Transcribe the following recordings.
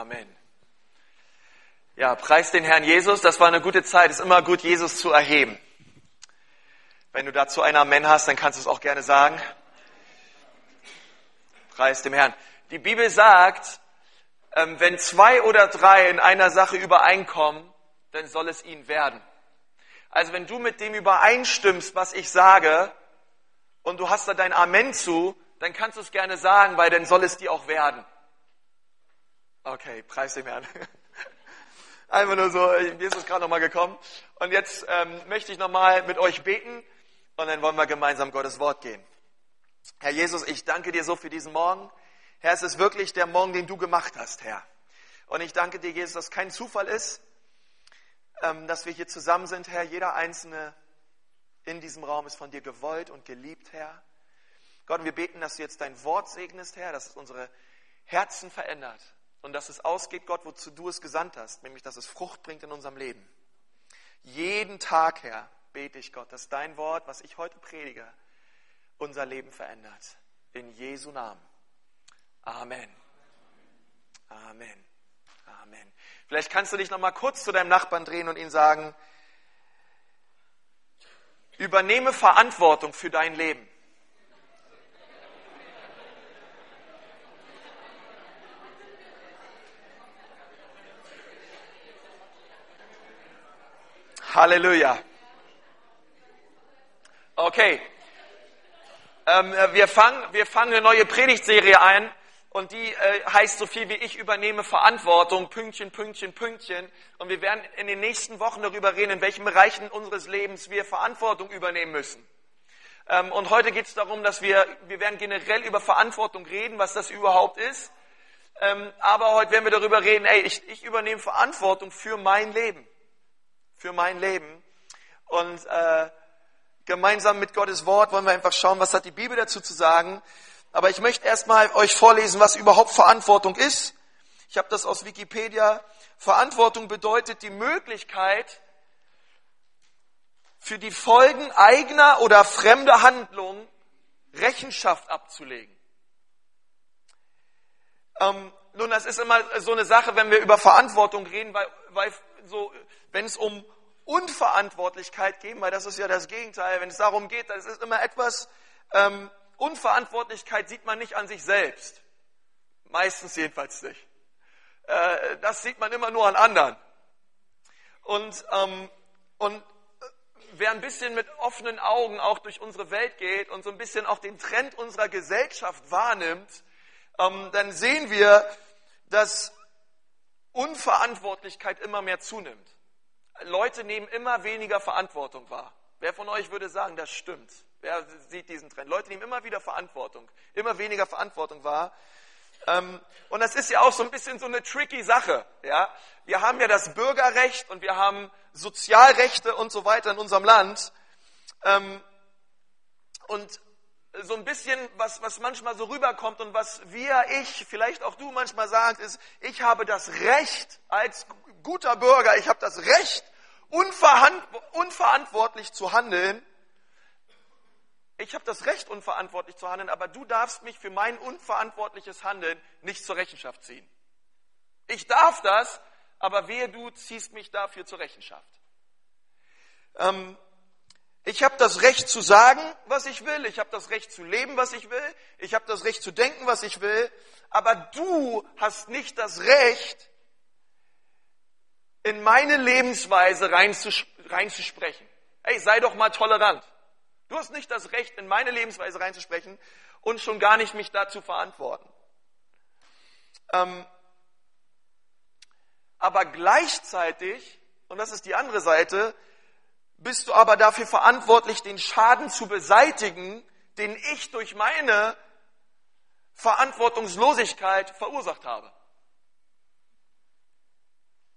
Amen. Ja, preis den Herrn Jesus. Das war eine gute Zeit. Es ist immer gut, Jesus zu erheben. Wenn du dazu ein Amen hast, dann kannst du es auch gerne sagen. Preis dem Herrn. Die Bibel sagt, ähm, wenn zwei oder drei in einer Sache übereinkommen, dann soll es ihnen werden. Also wenn du mit dem übereinstimmst, was ich sage, und du hast da dein Amen zu, dann kannst du es gerne sagen, weil dann soll es dir auch werden. Okay, preis dem Herrn. Einfach nur so, Jesus ist gerade nochmal gekommen. Und jetzt ähm, möchte ich nochmal mit euch beten und dann wollen wir gemeinsam Gottes Wort gehen. Herr Jesus, ich danke dir so für diesen Morgen. Herr, es ist wirklich der Morgen, den du gemacht hast, Herr. Und ich danke dir, Jesus, dass kein Zufall ist, ähm, dass wir hier zusammen sind, Herr. Jeder Einzelne in diesem Raum ist von dir gewollt und geliebt, Herr. Gott, wir beten, dass du jetzt dein Wort segnest, Herr, dass es unsere Herzen verändert und dass es ausgeht, Gott, wozu du es gesandt hast, nämlich dass es Frucht bringt in unserem Leben. Jeden Tag, Herr, bete ich Gott, dass dein Wort, was ich heute predige, unser Leben verändert. In Jesu Namen. Amen. Amen. Amen. Vielleicht kannst du dich noch mal kurz zu deinem Nachbarn drehen und ihn sagen, übernehme Verantwortung für dein Leben. Halleluja. Okay. Ähm, wir, fangen, wir fangen eine neue Predigtserie ein und die äh, heißt so viel wie ich übernehme Verantwortung, Pünktchen, Pünktchen, Pünktchen. Und wir werden in den nächsten Wochen darüber reden, in welchen Bereichen unseres Lebens wir Verantwortung übernehmen müssen. Ähm, und heute geht es darum, dass wir, wir werden generell über Verantwortung reden, was das überhaupt ist. Ähm, aber heute werden wir darüber reden, ey, ich, ich übernehme Verantwortung für mein Leben für mein Leben. Und äh, gemeinsam mit Gottes Wort wollen wir einfach schauen, was hat die Bibel dazu zu sagen. Aber ich möchte erstmal euch vorlesen, was überhaupt Verantwortung ist. Ich habe das aus Wikipedia. Verantwortung bedeutet die Möglichkeit, für die Folgen eigener oder fremder Handlungen Rechenschaft abzulegen. Ähm, nun, das ist immer so eine Sache, wenn wir über Verantwortung reden, weil, weil so wenn es um Unverantwortlichkeit geht, weil das ist ja das Gegenteil, wenn es darum geht, das ist immer etwas, ähm, Unverantwortlichkeit sieht man nicht an sich selbst. Meistens jedenfalls nicht. Äh, das sieht man immer nur an anderen. Und, ähm, und wer ein bisschen mit offenen Augen auch durch unsere Welt geht und so ein bisschen auch den Trend unserer Gesellschaft wahrnimmt, dann sehen wir, dass Unverantwortlichkeit immer mehr zunimmt. Leute nehmen immer weniger Verantwortung wahr. Wer von euch würde sagen, das stimmt? Wer sieht diesen Trend? Leute nehmen immer wieder Verantwortung, immer weniger Verantwortung wahr. Ähm, und das ist ja auch so ein bisschen so eine tricky Sache. Wir haben ja das Bürgerrecht und wir haben Sozialrechte und so weiter in unserem Land. Ähm, und so ein bisschen, was, was manchmal so rüberkommt und was wir, ich, vielleicht auch du manchmal sagt, ist, ich habe das Recht als guter Bürger, ich habe das Recht, unverantwortlich zu handeln. Ich habe das Recht, unverantwortlich zu handeln, aber du darfst mich für mein unverantwortliches Handeln nicht zur Rechenschaft ziehen. Ich darf das, aber wehe, du ziehst mich dafür zur Rechenschaft. Ähm, ich habe das Recht zu sagen, was ich will. Ich habe das Recht zu leben, was ich will. Ich habe das Recht zu denken, was ich will. Aber du hast nicht das Recht, in meine Lebensweise reinzusprechen. Hey, sei doch mal tolerant. Du hast nicht das Recht, in meine Lebensweise reinzusprechen und schon gar nicht mich dazu verantworten. Ähm, aber gleichzeitig, und das ist die andere Seite, bist du aber dafür verantwortlich, den Schaden zu beseitigen, den ich durch meine Verantwortungslosigkeit verursacht habe.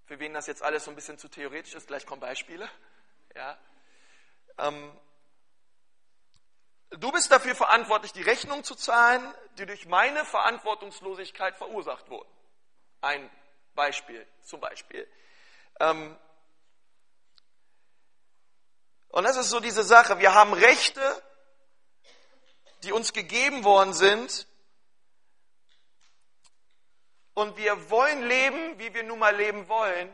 Für wen das jetzt alles so ein bisschen zu theoretisch ist, gleich kommen Beispiele. Ja. Ähm, du bist dafür verantwortlich, die Rechnung zu zahlen, die durch meine Verantwortungslosigkeit verursacht wurden. Ein Beispiel zum Beispiel. Ähm, und das ist so diese Sache. Wir haben Rechte, die uns gegeben worden sind. Und wir wollen leben, wie wir nun mal leben wollen.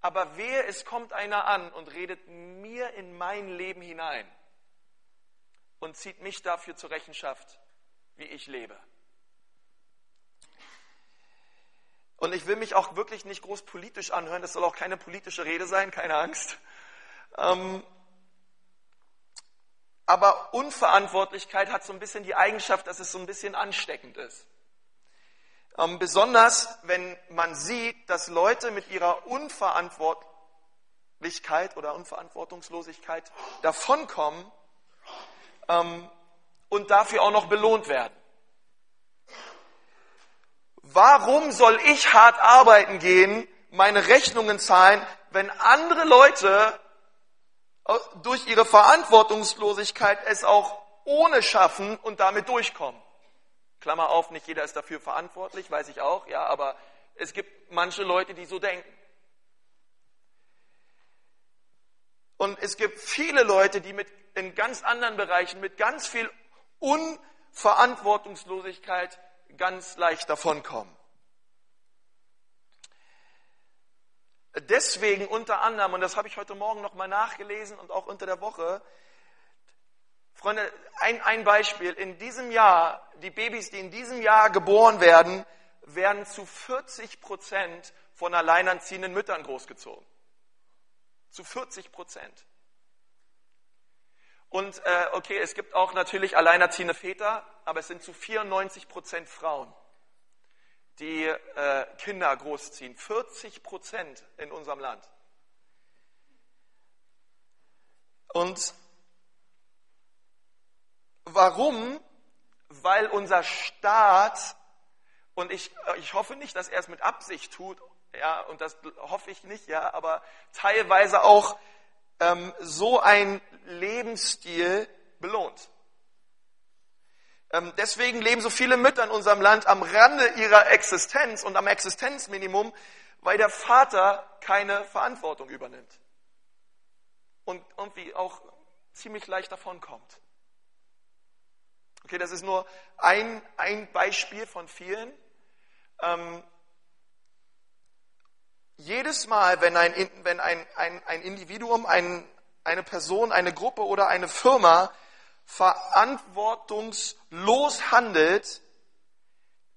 Aber wehe, es kommt einer an und redet mir in mein Leben hinein und zieht mich dafür zur Rechenschaft, wie ich lebe. Und ich will mich auch wirklich nicht groß politisch anhören, das soll auch keine politische Rede sein, keine Angst. Ähm, aber Unverantwortlichkeit hat so ein bisschen die Eigenschaft, dass es so ein bisschen ansteckend ist. Ähm, besonders wenn man sieht, dass Leute mit ihrer Unverantwortlichkeit oder Unverantwortungslosigkeit davonkommen ähm, und dafür auch noch belohnt werden. Warum soll ich hart arbeiten gehen, meine Rechnungen zahlen, wenn andere Leute durch ihre Verantwortungslosigkeit es auch ohne schaffen und damit durchkommen? Klammer auf, nicht jeder ist dafür verantwortlich, weiß ich auch, ja, aber es gibt manche Leute, die so denken. Und es gibt viele Leute, die mit, in ganz anderen Bereichen mit ganz viel Unverantwortungslosigkeit ganz leicht davonkommen. Deswegen unter anderem, und das habe ich heute Morgen nochmal nachgelesen und auch unter der Woche, Freunde, ein, ein Beispiel. In diesem Jahr, die Babys, die in diesem Jahr geboren werden, werden zu 40 Prozent von alleinerziehenden Müttern großgezogen. Zu 40 Prozent. Und äh, okay, es gibt auch natürlich alleinerziehende Väter, aber es sind zu 94 Prozent Frauen, die äh, Kinder großziehen. 40 Prozent in unserem Land. Und Warum? Weil unser Staat, und ich, ich hoffe nicht, dass er es mit Absicht tut, ja, und das hoffe ich nicht, ja, aber teilweise auch ähm, so ein Lebensstil belohnt. Ähm, deswegen leben so viele Mütter in unserem Land am Rande ihrer Existenz und am Existenzminimum, weil der Vater keine Verantwortung übernimmt und irgendwie auch ziemlich leicht davonkommt. Okay, das ist nur ein, ein Beispiel von vielen. Ähm, jedes Mal, wenn ein, wenn ein, ein, ein Individuum, ein, eine Person, eine Gruppe oder eine Firma verantwortungslos handelt,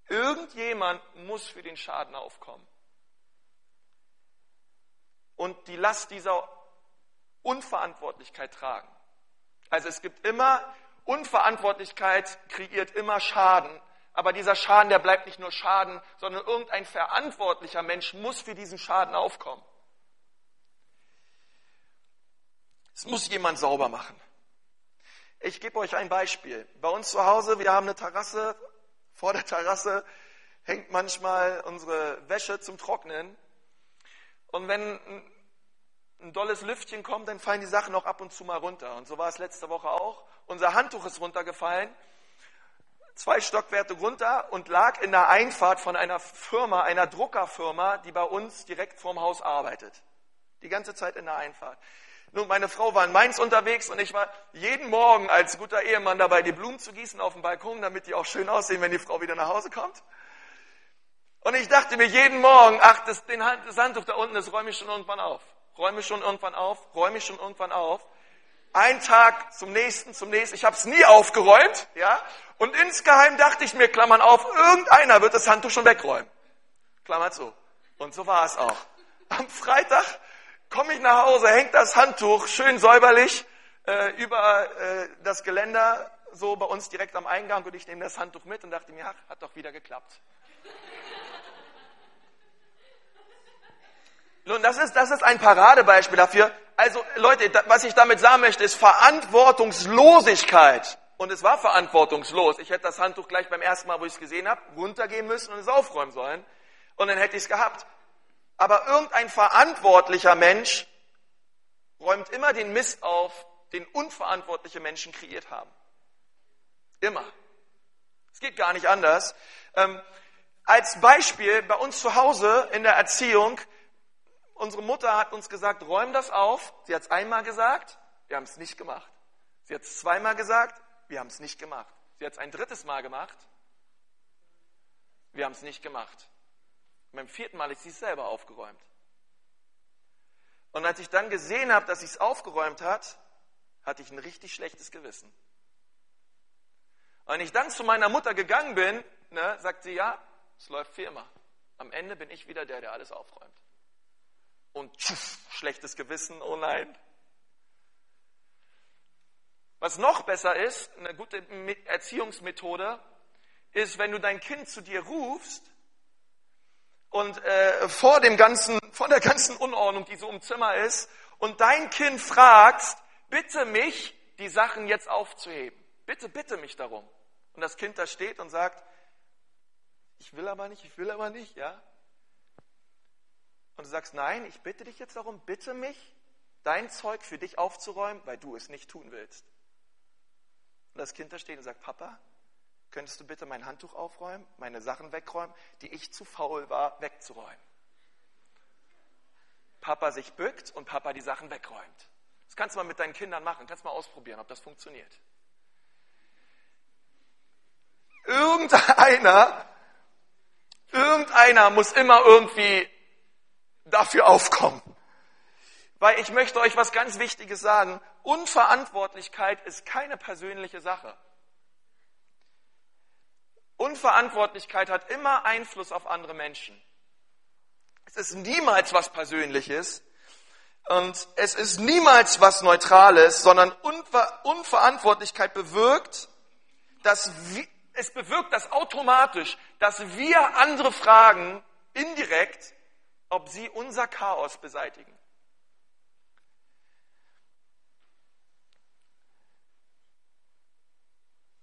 irgendjemand muss für den Schaden aufkommen. Und die Last dieser Unverantwortlichkeit tragen. Also es gibt immer Unverantwortlichkeit kreiert immer Schaden. Aber dieser Schaden, der bleibt nicht nur Schaden, sondern irgendein verantwortlicher Mensch muss für diesen Schaden aufkommen. Es muss jemand sauber machen. Ich gebe euch ein Beispiel. Bei uns zu Hause, wir haben eine Terrasse. Vor der Terrasse hängt manchmal unsere Wäsche zum Trocknen. Und wenn ein dolles Lüftchen kommt, dann fallen die Sachen auch ab und zu mal runter. Und so war es letzte Woche auch. Unser Handtuch ist runtergefallen, zwei Stockwerke runter und lag in der Einfahrt von einer Firma, einer Druckerfirma, die bei uns direkt vorm Haus arbeitet. Die ganze Zeit in der Einfahrt. Nun, meine Frau war in Mainz unterwegs und ich war jeden Morgen als guter Ehemann dabei, die Blumen zu gießen auf dem Balkon, damit die auch schön aussehen, wenn die Frau wieder nach Hause kommt. Und ich dachte mir jeden Morgen, ach, das, den, das Handtuch da unten, das räume ich schon irgendwann auf räume schon irgendwann auf, räume schon irgendwann auf. Ein Tag zum nächsten, zum nächsten. Ich habe es nie aufgeräumt, ja. Und insgeheim dachte ich mir, Klammern auf, irgendeiner wird das Handtuch schon wegräumen. Klammert so. Und so war es auch. Am Freitag komme ich nach Hause, hängt das Handtuch schön säuberlich äh, über äh, das Geländer, so bei uns direkt am Eingang. Und ich nehme das Handtuch mit und dachte mir, ach, hat doch wieder geklappt. Nun, das ist, das ist ein Paradebeispiel dafür. Also Leute, was ich damit sagen möchte, ist Verantwortungslosigkeit. Und es war verantwortungslos. Ich hätte das Handtuch gleich beim ersten Mal, wo ich es gesehen habe, runtergehen müssen und es aufräumen sollen. Und dann hätte ich es gehabt. Aber irgendein verantwortlicher Mensch räumt immer den Mist auf, den unverantwortliche Menschen kreiert haben. Immer. Es geht gar nicht anders. Ähm, als Beispiel bei uns zu Hause in der Erziehung Unsere Mutter hat uns gesagt, räum das auf. Sie hat es einmal gesagt, wir haben es nicht gemacht. Sie hat es zweimal gesagt, wir haben es nicht gemacht. Sie hat es ein drittes Mal gemacht, wir haben es nicht gemacht. Beim vierten Mal ist sie es selber aufgeräumt. Und als ich dann gesehen habe, dass sie es aufgeräumt hat, hatte ich ein richtig schlechtes Gewissen. Und ich dann zu meiner Mutter gegangen bin, ne, sagt sie, ja, es läuft immer. Am Ende bin ich wieder der, der alles aufräumt. Und tschuf, schlechtes Gewissen, oh nein. Was noch besser ist, eine gute Erziehungsmethode, ist, wenn du dein Kind zu dir rufst und äh, vor dem ganzen, vor der ganzen Unordnung, die so im Zimmer ist, und dein Kind fragst, bitte mich, die Sachen jetzt aufzuheben. Bitte, bitte mich darum. Und das Kind da steht und sagt, ich will aber nicht, ich will aber nicht, ja. Und du sagst, nein, ich bitte dich jetzt darum, bitte mich, dein Zeug für dich aufzuräumen, weil du es nicht tun willst. Und das Kind da steht und sagt, Papa, könntest du bitte mein Handtuch aufräumen, meine Sachen wegräumen, die ich zu faul war, wegzuräumen. Papa sich bückt und Papa die Sachen wegräumt. Das kannst du mal mit deinen Kindern machen, kannst mal ausprobieren, ob das funktioniert. Irgendeiner, irgendeiner muss immer irgendwie dafür aufkommen. Weil ich möchte euch was ganz Wichtiges sagen. Unverantwortlichkeit ist keine persönliche Sache. Unverantwortlichkeit hat immer Einfluss auf andere Menschen. Es ist niemals was Persönliches und es ist niemals was Neutrales, sondern Unver Unverantwortlichkeit bewirkt, dass es bewirkt das automatisch, dass wir andere fragen, indirekt, ob sie unser Chaos beseitigen.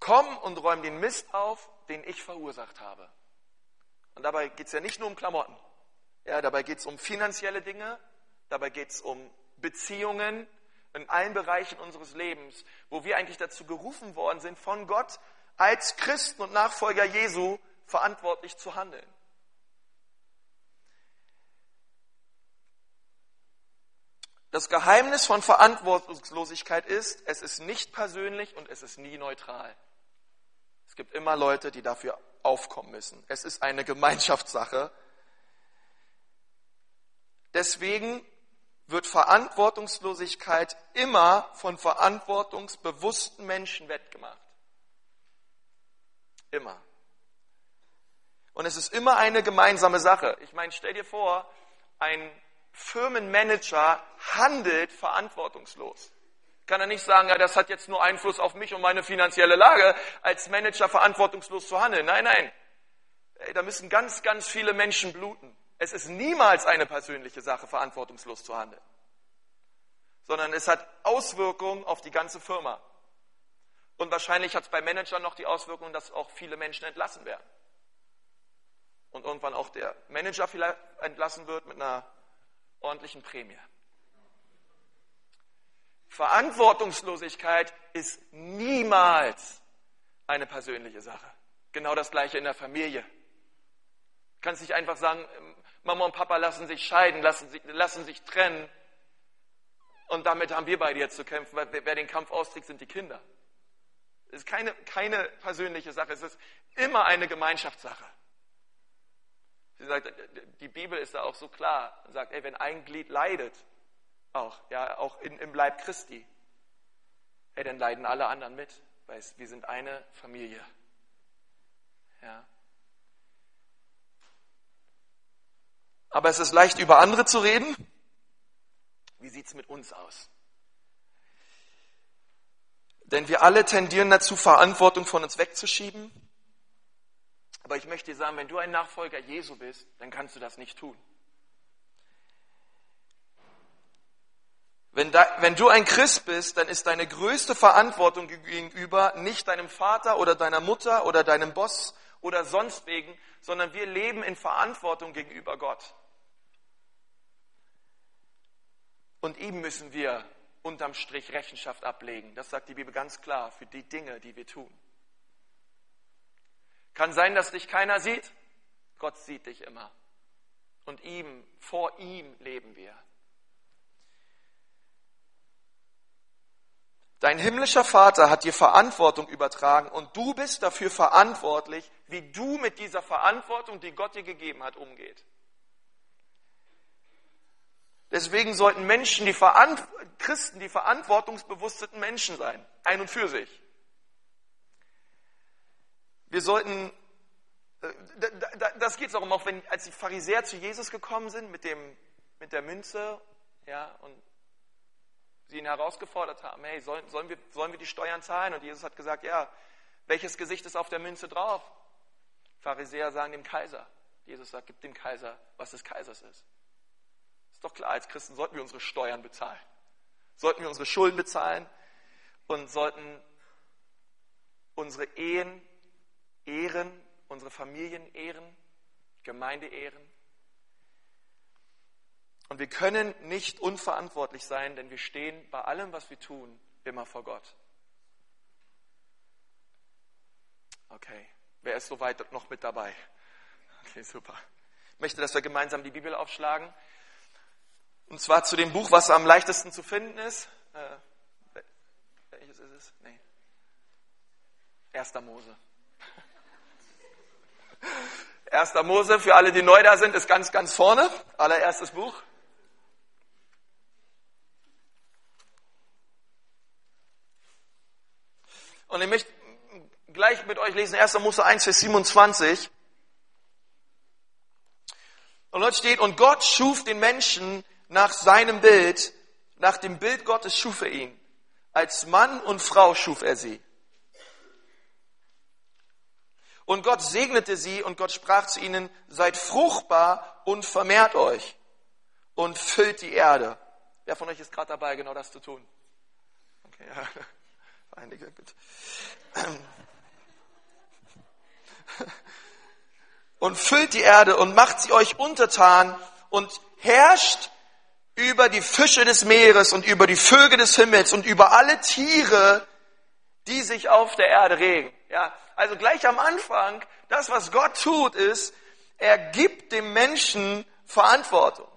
Komm und räum den Mist auf, den ich verursacht habe. Und dabei geht es ja nicht nur um Klamotten. Ja, dabei geht es um finanzielle Dinge, dabei geht es um Beziehungen in allen Bereichen unseres Lebens, wo wir eigentlich dazu gerufen worden sind, von Gott als Christen und Nachfolger Jesu verantwortlich zu handeln. Das Geheimnis von Verantwortungslosigkeit ist, es ist nicht persönlich und es ist nie neutral. Es gibt immer Leute, die dafür aufkommen müssen. Es ist eine Gemeinschaftssache. Deswegen wird Verantwortungslosigkeit immer von verantwortungsbewussten Menschen wettgemacht. Immer. Und es ist immer eine gemeinsame Sache. Ich meine, stell dir vor, ein Firmenmanager handelt verantwortungslos. Kann er nicht sagen, ja, das hat jetzt nur Einfluss auf mich und meine finanzielle Lage, als Manager verantwortungslos zu handeln. Nein, nein. Da müssen ganz, ganz viele Menschen bluten. Es ist niemals eine persönliche Sache, verantwortungslos zu handeln. Sondern es hat Auswirkungen auf die ganze Firma. Und wahrscheinlich hat es bei Managern noch die Auswirkung, dass auch viele Menschen entlassen werden. Und irgendwann auch der Manager vielleicht entlassen wird mit einer ordentlichen Prämie. Verantwortungslosigkeit ist niemals eine persönliche Sache. Genau das gleiche in der Familie. Du kannst nicht einfach sagen, Mama und Papa lassen sich scheiden, lassen sich, lassen sich trennen. Und damit haben wir beide jetzt zu kämpfen, weil wer den Kampf austrägt, sind die Kinder. Es ist keine, keine persönliche Sache, es ist immer eine Gemeinschaftssache. Sie sagt, die Bibel ist da auch so klar und sagt, ey, wenn ein Glied leidet, auch, ja, auch in, im Leib Christi, ey, dann leiden alle anderen mit, weil wir sind eine Familie. Ja. Aber es ist leicht, über andere zu reden. Wie sieht es mit uns aus? Denn wir alle tendieren dazu, Verantwortung von uns wegzuschieben aber ich möchte dir sagen, wenn du ein Nachfolger Jesu bist, dann kannst du das nicht tun. Wenn, da, wenn, du ein Christ bist, dann ist deine größte Verantwortung gegenüber nicht deinem Vater oder deiner Mutter oder deinem Boss oder sonst wegen, sondern wir leben in Verantwortung gegenüber Gott. Und ihm müssen wir unterm Strich Rechenschaft ablegen. Das sagt die Bibel ganz klar für die Dinge, die wir tun. Kann sein, dass dich keiner sieht. Gott sieht dich immer. Und ihm, vor ihm leben wir. Dein himmlischer Vater hat dir Verantwortung übertragen und du bist dafür verantwortlich, wie du mit dieser Verantwortung, die Gott dir gegeben hat, umgeht, Deswegen sollten Menschen, die Christen, die verantwortungsbewussten Menschen sein, ein und für sich. Wir sollten, äh, das geht es auch um, auch wenn, als die Pharisäer zu Jesus gekommen sind mit, dem, mit der Münze, ja, und sie ihn herausgefordert haben, hey, sollen, sollen, wir, sollen wir die Steuern zahlen? Und Jesus hat gesagt, ja, welches Gesicht ist auf der Münze drauf? Pharisäer sagen dem Kaiser. Jesus sagt, gib dem Kaiser, was des Kaisers ist. Ist doch klar, als Christen sollten wir unsere Steuern bezahlen. Sollten wir unsere Schulden bezahlen und sollten unsere Ehen ehren, unsere Familien ehren, Gemeinde ehren. Und wir können nicht unverantwortlich sein, denn wir stehen bei allem, was wir tun, immer vor Gott. Okay, wer ist soweit noch mit dabei? Okay, super. Ich möchte, dass wir gemeinsam die Bibel aufschlagen. Und zwar zu dem Buch, was am leichtesten zu finden ist. Äh, welches ist es? Nee. Erster Mose. Erster Mose, für alle, die neu da sind, ist ganz, ganz vorne. Allererstes Buch. Und ich möchte gleich mit euch lesen 1. Mose 1, Vers 27. Und dort steht, und Gott schuf den Menschen nach seinem Bild, nach dem Bild Gottes schuf er ihn. Als Mann und Frau schuf er sie. Und Gott segnete sie und Gott sprach zu ihnen, seid fruchtbar und vermehrt euch und füllt die Erde. Wer von euch ist gerade dabei, genau das zu tun? Okay, ja. Einige, gut. Und füllt die Erde und macht sie euch untertan und herrscht über die Fische des Meeres und über die Vögel des Himmels und über alle Tiere, die sich auf der Erde regen. Ja, also gleich am Anfang, das, was Gott tut, ist, er gibt dem Menschen Verantwortung.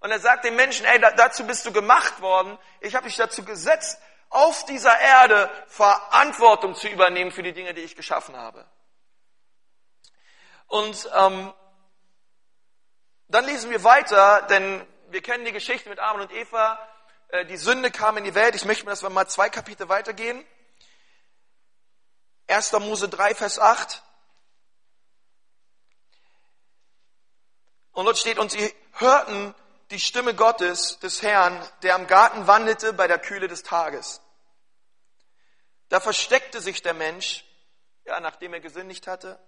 Und er sagt dem Menschen, ey, dazu bist du gemacht worden. Ich habe dich dazu gesetzt, auf dieser Erde Verantwortung zu übernehmen für die Dinge, die ich geschaffen habe. Und ähm, dann lesen wir weiter, denn wir kennen die Geschichte mit Adam und Eva. Äh, die Sünde kam in die Welt. Ich möchte, dass wir mal zwei Kapitel weitergehen. 1. Mose 3, Vers 8. Und dort steht, und sie hörten die Stimme Gottes, des Herrn, der am Garten wandelte bei der Kühle des Tages. Da versteckte sich der Mensch, ja, nachdem er gesündigt hatte.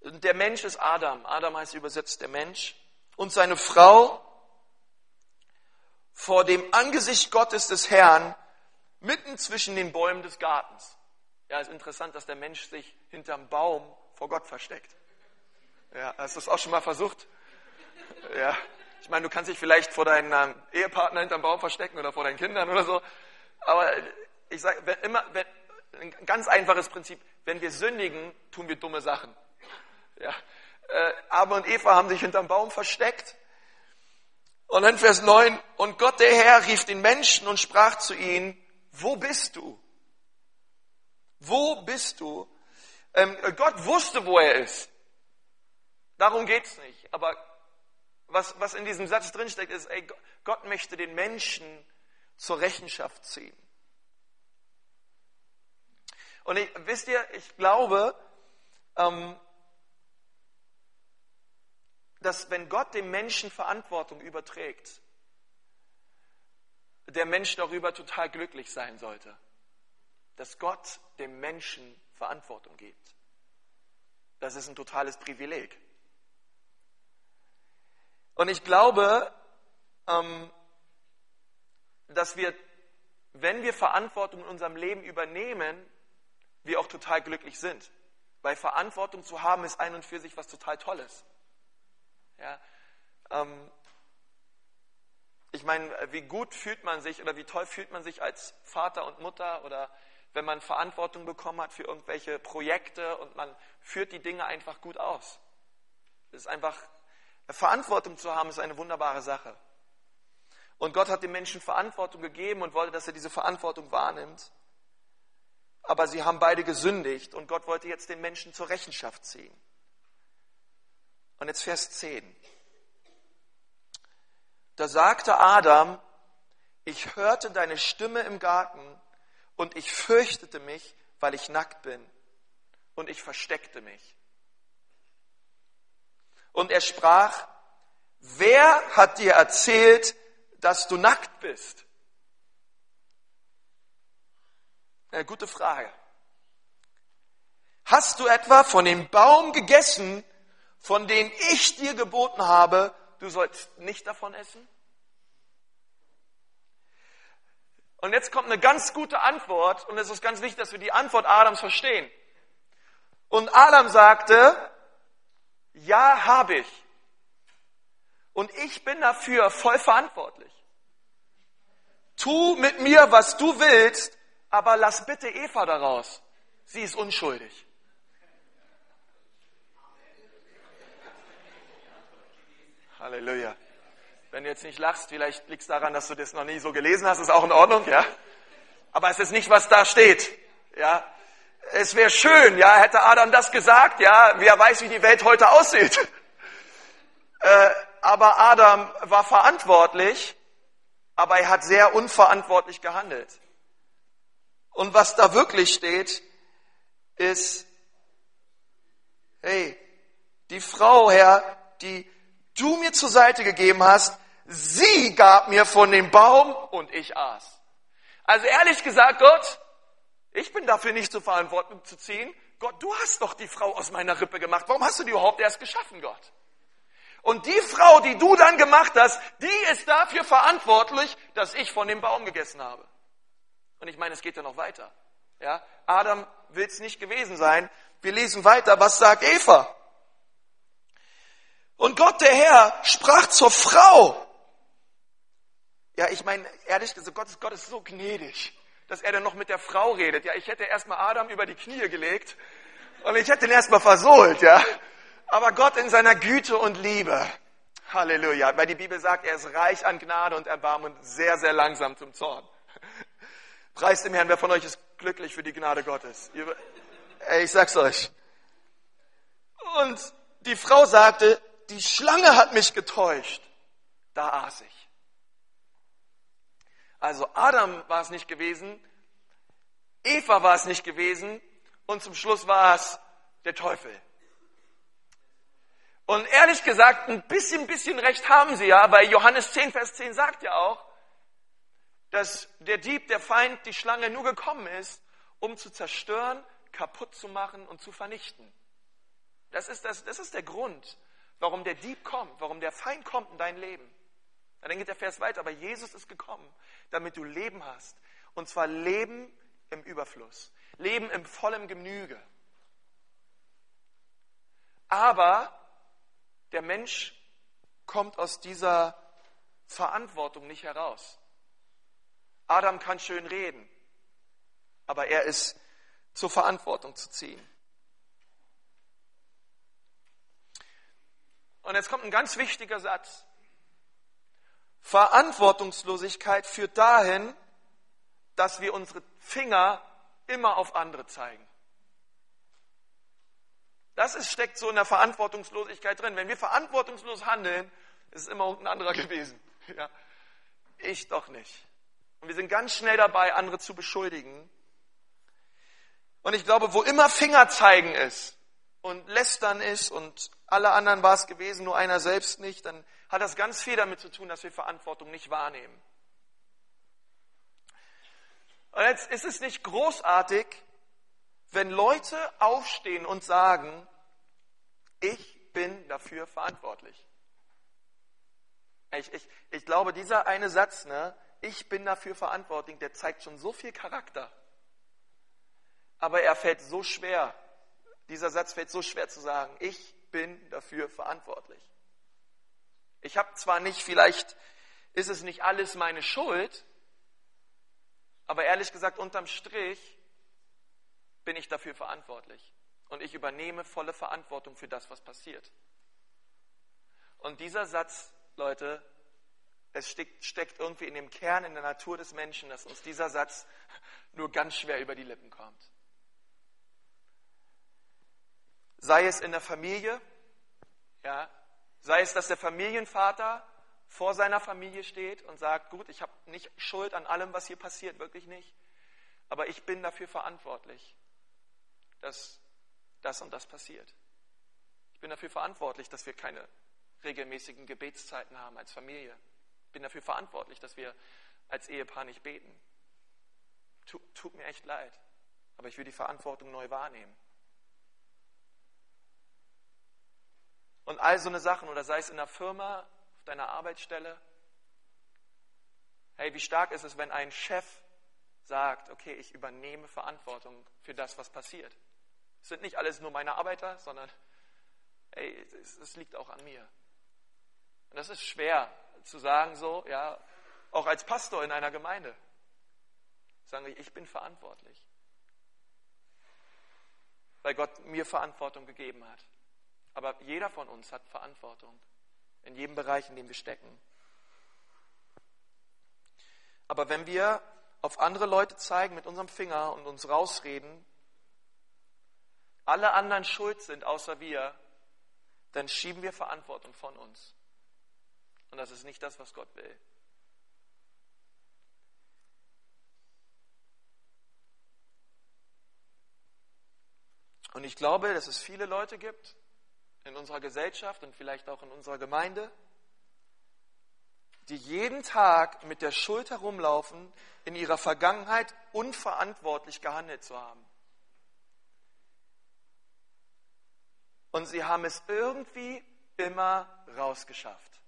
Der Mensch ist Adam. Adam heißt übersetzt der Mensch. Und seine Frau vor dem Angesicht Gottes des Herrn mitten zwischen den Bäumen des Gartens. Ja, ist interessant, dass der Mensch sich hinterm Baum vor Gott versteckt. Ja, hast du das auch schon mal versucht? Ja, ich meine, du kannst dich vielleicht vor deinem ähm, Ehepartner hinterm Baum verstecken oder vor deinen Kindern oder so. Aber ich sage immer, wenn, ein ganz einfaches Prinzip, wenn wir sündigen, tun wir dumme Sachen. Ja. Äh, Adam und Eva haben sich hinterm Baum versteckt. Und dann Vers 9, und Gott der Herr rief den Menschen und sprach zu ihnen, wo bist du? Wo bist du? Ähm, Gott wusste, wo er ist. Darum geht's nicht. Aber was, was in diesem Satz drinsteckt, ist, ey, Gott möchte den Menschen zur Rechenschaft ziehen. Und ich, wisst ihr, ich glaube, ähm, dass wenn Gott dem Menschen Verantwortung überträgt, der Mensch darüber total glücklich sein sollte, dass Gott dem Menschen Verantwortung gibt. Das ist ein totales Privileg. Und ich glaube, ähm, dass wir, wenn wir Verantwortung in unserem Leben übernehmen, wir auch total glücklich sind. Weil Verantwortung zu haben ist ein und für sich was total Tolles. Ja, ähm, ich meine, wie gut fühlt man sich oder wie toll fühlt man sich als Vater und Mutter oder wenn man Verantwortung bekommen hat für irgendwelche Projekte und man führt die Dinge einfach gut aus. Es ist einfach, Verantwortung zu haben, ist eine wunderbare Sache. Und Gott hat dem Menschen Verantwortung gegeben und wollte, dass er diese Verantwortung wahrnimmt aber sie haben beide gesündigt und Gott wollte jetzt den Menschen zur Rechenschaft ziehen. Und jetzt Vers 10. Da sagte Adam, ich hörte deine Stimme im Garten und ich fürchtete mich, weil ich nackt bin. Und ich versteckte mich. Und er sprach, wer hat dir erzählt, dass du nackt bist? Eine gute Frage. Hast du etwa von dem Baum gegessen, von dem ich dir geboten habe, du sollst nicht davon essen? Und jetzt kommt eine ganz gute Antwort und es ist ganz wichtig, dass wir die Antwort Adams verstehen. Und Adam sagte, ja, habe ich. Und ich bin dafür voll verantwortlich. Tu mit mir, was du willst, aber lass bitte Eva daraus. Sie ist unschuldig. Halleluja. Wenn du jetzt nicht lachst, vielleicht liegt es daran, dass du das noch nie so gelesen hast, ist auch in Ordnung, ja. Aber es ist nicht, was da steht, ja. Es wäre schön, ja, hätte Adam das gesagt, ja, wer weiß, wie die Welt heute aussieht. Äh, aber Adam war verantwortlich, aber er hat sehr unverantwortlich gehandelt. Und was da wirklich steht, ist, hey, die Frau, Herr, die du mir zur Seite gegeben hast, Sie gab mir von dem Baum und ich aß. Also ehrlich gesagt, Gott, ich bin dafür nicht zur Verantwortung zu ziehen. Gott, du hast doch die Frau aus meiner Rippe gemacht. Warum hast du die überhaupt erst geschaffen, Gott? Und die Frau, die du dann gemacht hast, die ist dafür verantwortlich, dass ich von dem Baum gegessen habe. Und ich meine, es geht ja noch weiter. Ja, Adam will es nicht gewesen sein. Wir lesen weiter. Was sagt Eva? Und Gott, der Herr, sprach zur Frau. Ja, ich meine, ehrlich gesagt, Gott ist, Gott ist so gnädig, dass er dann noch mit der Frau redet. Ja, ich hätte erstmal Adam über die Knie gelegt und ich hätte ihn erstmal versohlt, ja. Aber Gott in seiner Güte und Liebe, Halleluja, weil die Bibel sagt, er ist reich an Gnade und Erbarmen und sehr, sehr langsam zum Zorn. Preist dem Herrn, wer von euch ist glücklich für die Gnade Gottes? Ich sag's euch. Und die Frau sagte, die Schlange hat mich getäuscht. Da aß ich. Also Adam war es nicht gewesen, Eva war es nicht gewesen und zum Schluss war es der Teufel. Und ehrlich gesagt, ein bisschen, bisschen recht haben sie ja, weil Johannes 10, Vers 10 sagt ja auch, dass der Dieb, der Feind, die Schlange nur gekommen ist, um zu zerstören, kaputt zu machen und zu vernichten. Das ist, das, das ist der Grund, warum der Dieb kommt, warum der Feind kommt in dein Leben. Dann geht der Vers weiter, aber Jesus ist gekommen, damit du Leben hast. Und zwar Leben im Überfluss, Leben im vollen Genüge. Aber der Mensch kommt aus dieser Verantwortung nicht heraus. Adam kann schön reden, aber er ist zur Verantwortung zu ziehen. Und jetzt kommt ein ganz wichtiger Satz. Verantwortungslosigkeit führt dahin, dass wir unsere Finger immer auf andere zeigen. Das ist, steckt so in der Verantwortungslosigkeit drin. Wenn wir verantwortungslos handeln, ist es immer irgendein anderer gewesen. Ja. Ich doch nicht. Und wir sind ganz schnell dabei, andere zu beschuldigen. Und ich glaube, wo immer Finger zeigen ist und lästern ist und alle anderen war es gewesen, nur einer selbst nicht, dann hat das ganz viel damit zu tun, dass wir Verantwortung nicht wahrnehmen. Und jetzt ist es nicht großartig, wenn Leute aufstehen und sagen, ich bin dafür verantwortlich. Ich, ich, ich glaube, dieser eine Satz, ne, ich bin dafür verantwortlich, der zeigt schon so viel Charakter. Aber er fällt so schwer, dieser Satz fällt so schwer zu sagen, ich bin dafür verantwortlich. Ich habe zwar nicht, vielleicht ist es nicht alles meine Schuld, aber ehrlich gesagt, unterm Strich bin ich dafür verantwortlich. Und ich übernehme volle Verantwortung für das, was passiert. Und dieser Satz, Leute, es steckt, irgendwie in dem Kern, in der Natur des Menschen, dass uns dieser Satz nur ganz schwer über die Lippen kommt. Sei es in der Familie, ja, sei es, dass der Familienvater vor seiner Familie steht und sagt, gut, ich habe nicht Schuld an allem, was hier passiert, wirklich nicht, aber ich bin dafür verantwortlich, dass das und das passiert. Ich bin dafür verantwortlich, dass wir keine regelmäßigen Gebetszeiten haben als Familie. Ich bin dafür verantwortlich, dass wir als Ehepaar nicht beten. Tut, tut mir echt leid, aber ich will die Verantwortung neu wahrnehmen. Und all so eine Sachen, oder sei es in der Firma, auf deiner Arbeitsstelle. Hey, wie stark ist es, wenn ein Chef sagt, okay, ich übernehme Verantwortung für das, was passiert. Es sind nicht alles nur meine Arbeiter, sondern hey, es, es liegt auch an mir. Und das ist schwer zu sagen so, ja, auch als Pastor in einer Gemeinde. Sagen wir, ich bin verantwortlich. Weil Gott mir Verantwortung gegeben hat. Aber jeder von uns hat Verantwortung in jedem Bereich, in dem wir stecken. Aber wenn wir auf andere Leute zeigen mit unserem Finger und uns rausreden, alle anderen schuld sind außer wir, dann schieben wir Verantwortung von uns. Und das ist nicht das, was Gott will. Und ich glaube, dass es viele Leute gibt in unserer Gesellschaft und vielleicht auch in unserer Gemeinde, die jeden Tag mit der Schuld herumlaufen, in ihrer Vergangenheit unverantwortlich gehandelt zu haben. Und sie haben es irgendwie immer rausgeschafft.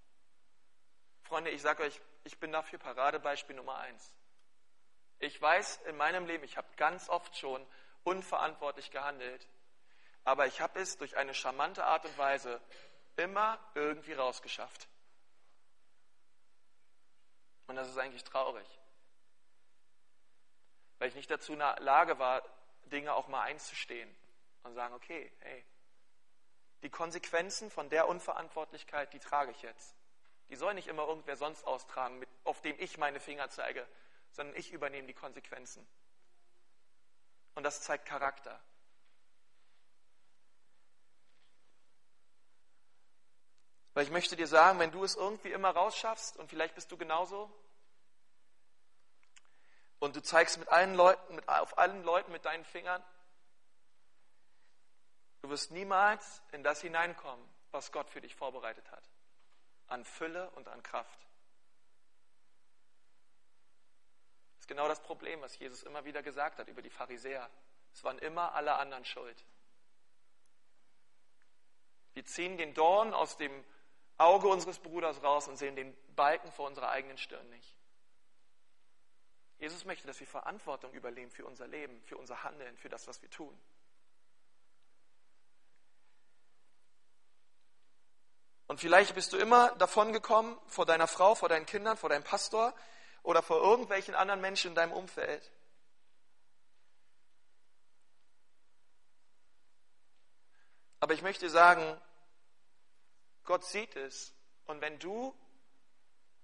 Freunde, ich sage euch, ich bin dafür Paradebeispiel Nummer eins. Ich weiß in meinem Leben, ich habe ganz oft schon unverantwortlich gehandelt, aber ich habe es durch eine charmante Art und Weise immer irgendwie rausgeschafft. Und das ist eigentlich traurig, weil ich nicht dazu in der Lage war, Dinge auch mal einzustehen und sagen, okay, hey, die Konsequenzen von der Unverantwortlichkeit, die trage ich jetzt. Die soll nicht immer irgendwer sonst austragen, mit, auf dem ich meine Finger zeige, sondern ich übernehme die Konsequenzen. Und das zeigt Charakter. Weil ich möchte dir sagen, wenn du es irgendwie immer rausschaffst, und vielleicht bist du genauso, und du zeigst mit allen Leuten, mit, auf allen Leuten mit deinen Fingern, du wirst niemals in das hineinkommen, was Gott für dich vorbereitet hat. An Fülle und an Kraft. Das ist genau das Problem, was Jesus immer wieder gesagt hat über die Pharisäer. Es waren immer alle anderen schuld. Wir ziehen den Dorn aus dem Auge unseres Bruders raus und sehen den Balken vor unserer eigenen Stirn nicht. Jesus möchte, dass wir Verantwortung übernehmen für unser Leben, für unser Handeln, für das, was wir tun. Und vielleicht bist du immer davon gekommen, vor deiner Frau, vor deinen Kindern, vor deinem Pastor oder vor irgendwelchen anderen Menschen in deinem Umfeld. Aber ich möchte sagen, Gott sieht es. Und wenn du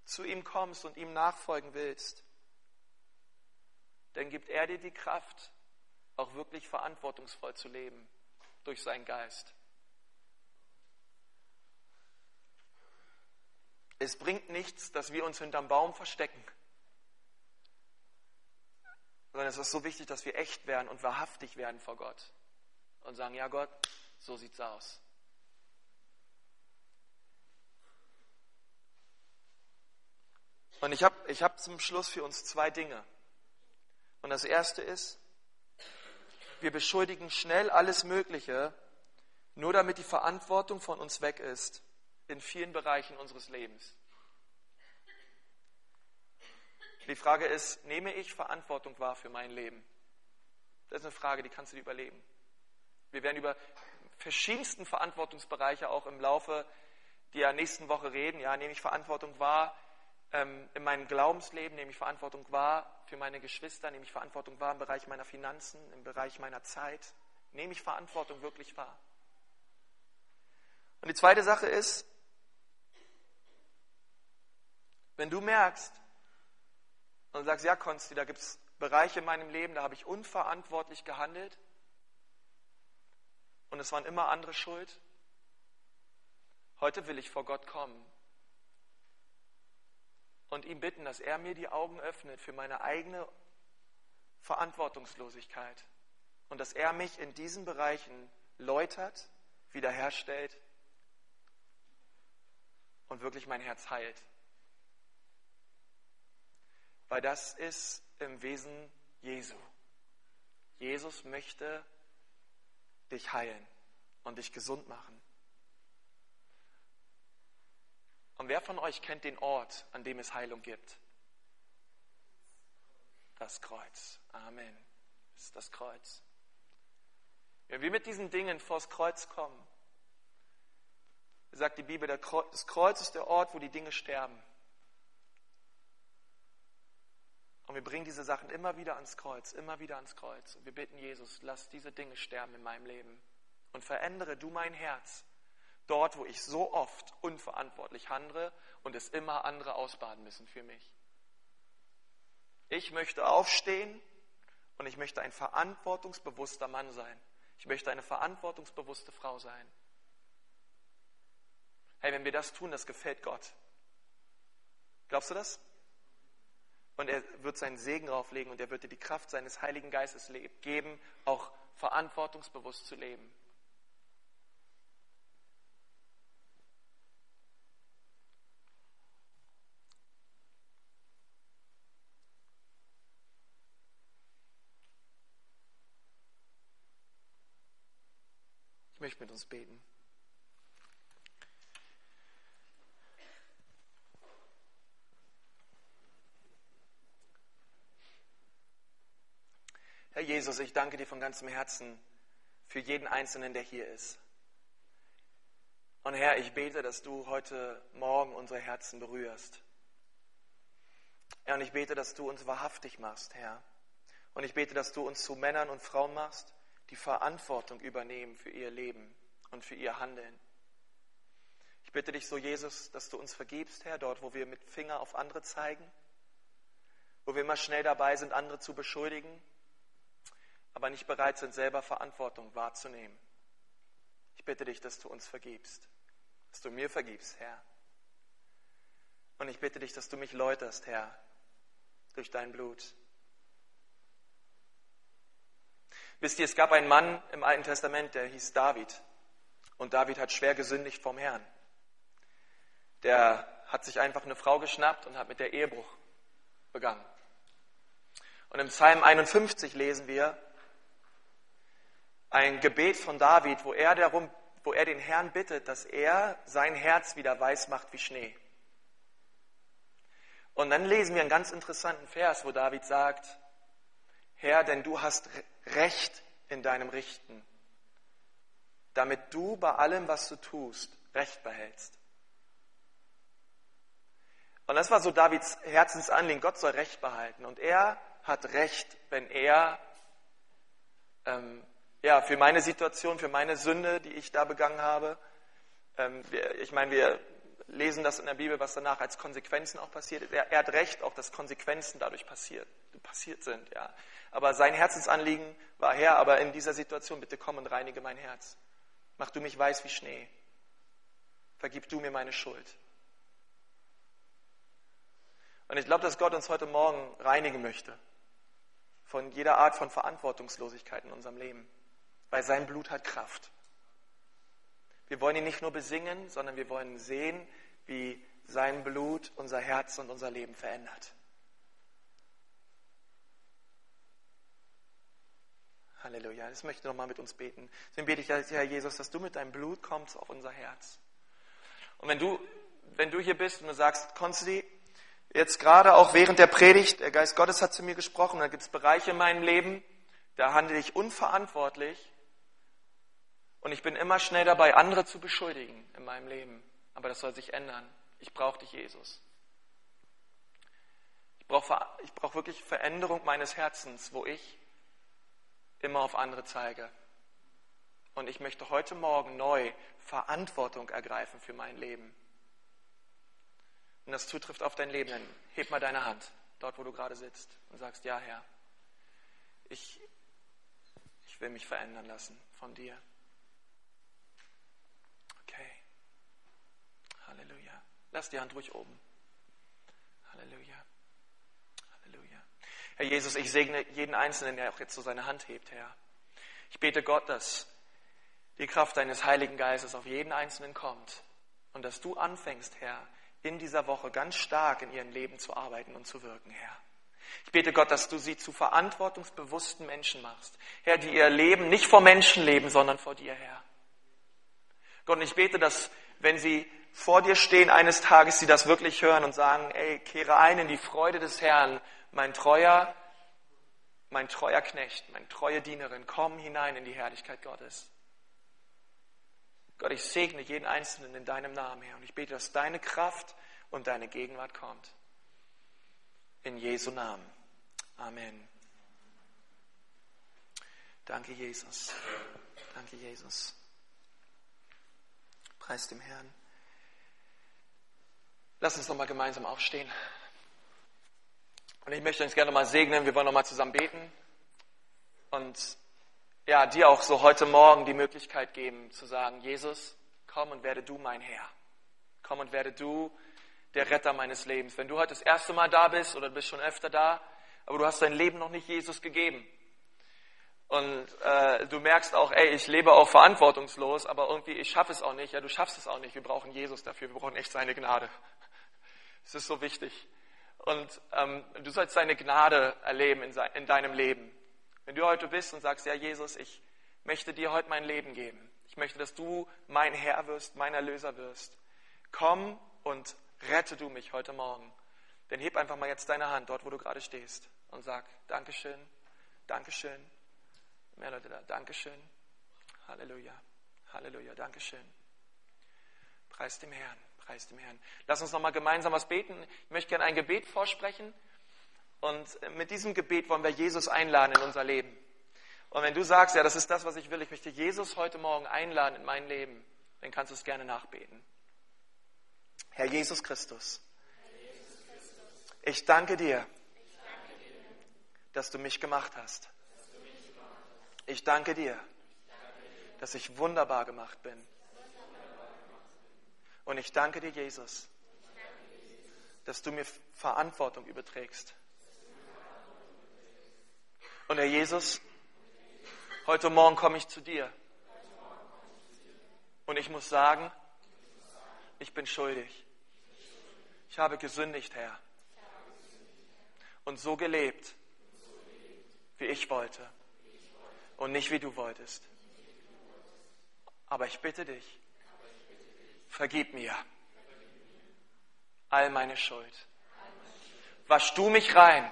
zu ihm kommst und ihm nachfolgen willst, dann gibt er dir die Kraft, auch wirklich verantwortungsvoll zu leben durch seinen Geist. Es bringt nichts, dass wir uns hinterm Baum verstecken, sondern es ist so wichtig, dass wir echt werden und wahrhaftig werden vor Gott und sagen, ja Gott, so sieht's aus. Und ich habe ich hab zum Schluss für uns zwei Dinge. Und das erste ist, wir beschuldigen schnell alles Mögliche, nur damit die Verantwortung von uns weg ist in vielen Bereichen unseres Lebens. Die Frage ist, nehme ich Verantwortung wahr für mein Leben? Das ist eine Frage, die kannst du dir überlegen. Wir werden über verschiedensten Verantwortungsbereiche auch im Laufe der nächsten Woche reden. Ja, nehme ich Verantwortung wahr in meinem Glaubensleben nehme ich Verantwortung wahr für meine Geschwister, nehme ich Verantwortung wahr im Bereich meiner Finanzen, im Bereich meiner Zeit, nehme ich Verantwortung wirklich wahr. Und die zweite Sache ist, wenn du merkst und sagst, ja Konsti, da gibt es Bereiche in meinem Leben, da habe ich unverantwortlich gehandelt und es waren immer andere schuld, heute will ich vor Gott kommen und ihn bitten, dass er mir die Augen öffnet für meine eigene Verantwortungslosigkeit und dass er mich in diesen Bereichen läutert, wiederherstellt und wirklich mein Herz heilt. Weil das ist im Wesen Jesu. Jesus möchte dich heilen und dich gesund machen. Und wer von euch kennt den Ort, an dem es Heilung gibt? Das Kreuz. Amen. Das ist das Kreuz. Wenn wir mit diesen Dingen vors Kreuz kommen, sagt die Bibel, das Kreuz ist der Ort, wo die Dinge sterben. Und wir bringen diese Sachen immer wieder ans Kreuz, immer wieder ans Kreuz. Und wir bitten Jesus, lass diese Dinge sterben in meinem Leben. Und verändere du mein Herz dort, wo ich so oft unverantwortlich handle und es immer andere ausbaden müssen für mich. Ich möchte aufstehen und ich möchte ein verantwortungsbewusster Mann sein. Ich möchte eine verantwortungsbewusste Frau sein. Hey, wenn wir das tun, das gefällt Gott. Glaubst du das? Und er wird seinen Segen drauflegen und er wird dir die Kraft seines Heiligen Geistes geben, auch verantwortungsbewusst zu leben. Ich möchte mit uns beten. Herr Jesus, ich danke dir von ganzem Herzen für jeden Einzelnen, der hier ist. Und Herr, ich bete, dass du heute Morgen unsere Herzen berührst. Herr, und ich bete, dass du uns wahrhaftig machst, Herr. Und ich bete, dass du uns zu Männern und Frauen machst, die Verantwortung übernehmen für ihr Leben und für ihr Handeln. Ich bitte dich so, Jesus, dass du uns vergibst, Herr, dort, wo wir mit Finger auf andere zeigen, wo wir immer schnell dabei sind, andere zu beschuldigen, aber nicht bereit sind, selber Verantwortung wahrzunehmen. Ich bitte dich, dass du uns vergibst, dass du mir vergibst, Herr. Und ich bitte dich, dass du mich läuterst, Herr, durch dein Blut. Wisst ihr, es gab einen Mann im Alten Testament, der hieß David. Und David hat schwer gesündigt vom Herrn. Der hat sich einfach eine Frau geschnappt und hat mit der Ehebruch begangen. Und im Psalm 51 lesen wir ein Gebet von David, wo er, darum, wo er den Herrn bittet, dass er sein Herz wieder weiß macht wie Schnee. Und dann lesen wir einen ganz interessanten Vers, wo David sagt, Herr, denn du hast Recht in deinem Richten, damit du bei allem, was du tust, Recht behältst. Und das war so Davids Herzensanliegen, Gott soll Recht behalten. Und er hat Recht, wenn er ähm, ja, für meine Situation, für meine Sünde, die ich da begangen habe, ähm, wir, ich meine, wir lesen das in der Bibel, was danach als Konsequenzen auch passiert ist. Er, er hat Recht, auch dass Konsequenzen dadurch passiert, passiert sind. Ja. Aber sein Herzensanliegen war, Herr, aber in dieser Situation bitte komm und reinige mein Herz. Mach du mich weiß wie Schnee. Vergib du mir meine Schuld. Und ich glaube, dass Gott uns heute Morgen reinigen möchte von jeder Art von Verantwortungslosigkeit in unserem Leben, weil sein Blut hat Kraft. Wir wollen ihn nicht nur besingen, sondern wir wollen sehen, wie sein Blut unser Herz und unser Leben verändert. Halleluja. Das möchte ich nochmal mit uns beten. Deswegen bete ich, Herr Jesus, dass du mit deinem Blut kommst auf unser Herz. Und wenn du, wenn du hier bist und du sagst, Konsti, jetzt gerade auch während der Predigt, der Geist Gottes hat zu mir gesprochen, da gibt es Bereiche in meinem Leben, da handle ich unverantwortlich und ich bin immer schnell dabei, andere zu beschuldigen in meinem Leben. Aber das soll sich ändern. Ich brauche dich, Jesus. Ich brauche brauch wirklich Veränderung meines Herzens, wo ich immer auf andere zeige. Und ich möchte heute Morgen neu Verantwortung ergreifen für mein Leben. Und das zutrifft auf dein Leben. Dann heb mal deine Hand, dort wo du gerade sitzt, und sagst, ja Herr, ich, ich will mich verändern lassen von dir. Okay. Halleluja. Lass die Hand ruhig oben. Halleluja. Halleluja. Herr Jesus, ich segne jeden Einzelnen, der auch jetzt so seine Hand hebt, Herr. Ich bete Gott, dass die Kraft deines Heiligen Geistes auf jeden Einzelnen kommt und dass du anfängst, Herr, in dieser Woche ganz stark in ihrem Leben zu arbeiten und zu wirken, Herr. Ich bete Gott, dass du sie zu verantwortungsbewussten Menschen machst. Herr, die ihr Leben nicht vor Menschen leben, sondern vor dir, Herr. Gott, ich bete, dass wenn sie vor dir stehen eines Tages, sie das wirklich hören und sagen, ey, kehre ein in die Freude des Herrn, mein treuer, mein treuer Knecht, meine treue Dienerin, komm hinein in die Herrlichkeit Gottes. Gott, ich segne jeden Einzelnen in deinem Namen, Herr, und ich bete, dass deine Kraft und deine Gegenwart kommt. In Jesu Namen. Amen. Danke, Jesus. Danke, Jesus. Preis dem Herrn. Lass uns nochmal gemeinsam aufstehen. Und ich möchte uns gerne nochmal segnen. Wir wollen nochmal zusammen beten. Und ja, dir auch so heute Morgen die Möglichkeit geben, zu sagen, Jesus, komm und werde du mein Herr. Komm und werde du der Retter meines Lebens. Wenn du heute das erste Mal da bist oder du bist schon öfter da, aber du hast dein Leben noch nicht Jesus gegeben. Und äh, du merkst auch, ey, ich lebe auch verantwortungslos, aber irgendwie, ich schaffe es auch nicht. Ja, du schaffst es auch nicht. Wir brauchen Jesus dafür. Wir brauchen echt seine Gnade. Es ist so wichtig. Und ähm, du sollst seine Gnade erleben in, in deinem Leben. Wenn du heute bist und sagst, ja, Jesus, ich möchte dir heute mein Leben geben. Ich möchte, dass du mein Herr wirst, mein Erlöser wirst. Komm und rette du mich heute Morgen. Dann heb einfach mal jetzt deine Hand dort, wo du gerade stehst und sag, Dankeschön, Dankeschön. Mehr Leute da, Dankeschön. Halleluja, Halleluja, Dankeschön. Preis dem Herrn, preis dem Herrn. Lass uns nochmal gemeinsam was beten. Ich möchte gerne ein Gebet vorsprechen. Und mit diesem Gebet wollen wir Jesus einladen in unser Leben. Und wenn du sagst, ja, das ist das, was ich will, ich möchte Jesus heute Morgen einladen in mein Leben, dann kannst du es gerne nachbeten. Herr Jesus Christus, ich danke dir, dass du mich gemacht hast. Ich danke dir, dass ich wunderbar gemacht bin. Ich danke dir, Jesus, dass du mir Verantwortung überträgst. Und Herr Jesus, heute Morgen komme ich zu dir. Und ich muss sagen, ich bin schuldig. Ich habe gesündigt, Herr. Und so gelebt, wie ich wollte. Und nicht wie du wolltest. Aber ich bitte dich, vergib mir all meine Schuld. Wasch du mich rein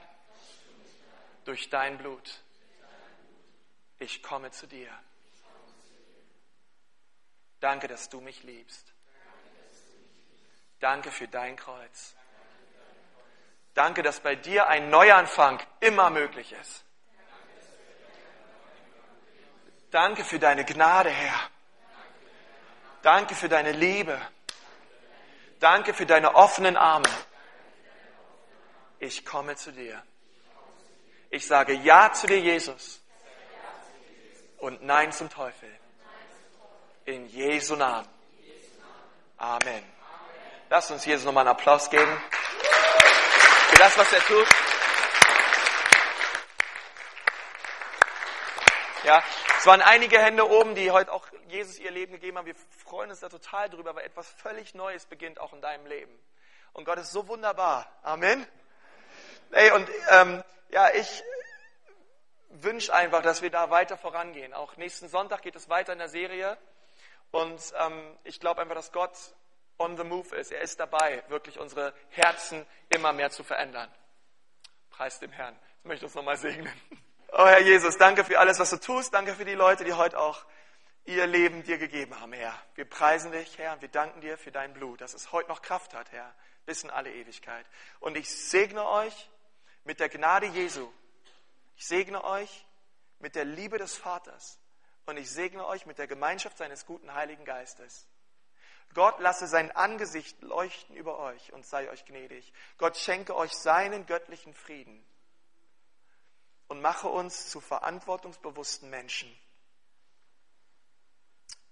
durch dein Blut. Ich komme zu dir. Danke, dass du mich liebst. Danke für dein Kreuz. Danke, dass bei dir ein Neuanfang immer möglich ist. Danke für deine Gnade, Herr. Danke für deine Liebe. Danke für deine offenen Arme. Ich komme zu dir. Ich sage Ja zu dir, Jesus. Und Nein zum Teufel. In Jesu Namen. Amen. Lass uns Jesus nochmal einen Applaus geben. Für das, was er tut. Ja, es waren einige Hände oben, die heute auch Jesus ihr Leben gegeben haben. Wir freuen uns da total drüber, weil etwas völlig Neues beginnt auch in deinem Leben. Und Gott ist so wunderbar. Amen. Ey, und ähm, ja, ich wünsche einfach, dass wir da weiter vorangehen. Auch nächsten Sonntag geht es weiter in der Serie. Und ähm, ich glaube einfach, dass Gott on the move ist. Er ist dabei, wirklich unsere Herzen immer mehr zu verändern. Preis dem Herrn. Ich möchte uns nochmal segnen. Oh Herr Jesus, danke für alles, was du tust. Danke für die Leute, die heute auch ihr Leben dir gegeben haben, Herr. Wir preisen dich, Herr, und wir danken dir für dein Blut, dass es heute noch Kraft hat, Herr, bis in alle Ewigkeit. Und ich segne euch mit der Gnade Jesu. Ich segne euch mit der Liebe des Vaters. Und ich segne euch mit der Gemeinschaft seines guten Heiligen Geistes. Gott lasse sein Angesicht leuchten über euch und sei euch gnädig. Gott schenke euch seinen göttlichen Frieden und mache uns zu verantwortungsbewussten Menschen.